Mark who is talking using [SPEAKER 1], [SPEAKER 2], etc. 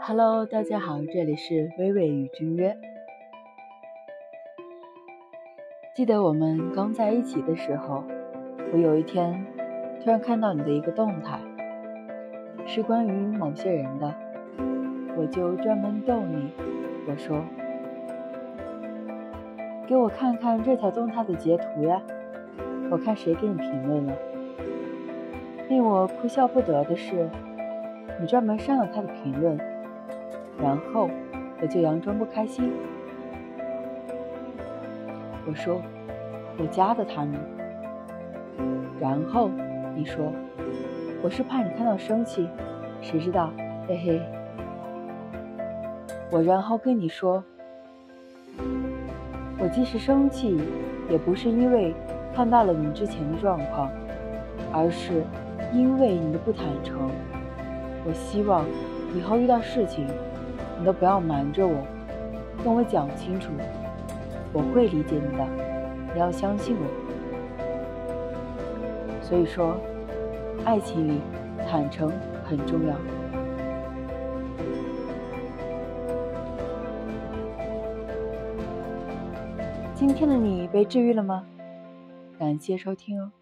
[SPEAKER 1] Hello，大家好，这里是微微与君约。记得我们刚在一起的时候，我有一天突然看到你的一个动态，是关于某些人的，我就专门逗你，我说：“给我看看这条动态的截图呀，我看谁给你评论了。”令我哭笑不得的是，你专门删了他的评论。然后我就佯装不开心。我说我加的他呢。然后你说我是怕你看到生气，谁知道，嘿嘿。我然后跟你说，我即使生气，也不是因为看到了你之前的状况，而是因为你的不坦诚。我希望以后遇到事情。你都不要瞒着我，跟我讲清楚，我会理解你的，你要相信我。所以说，爱情里坦诚很重要。今天的你被治愈了吗？感谢收听哦。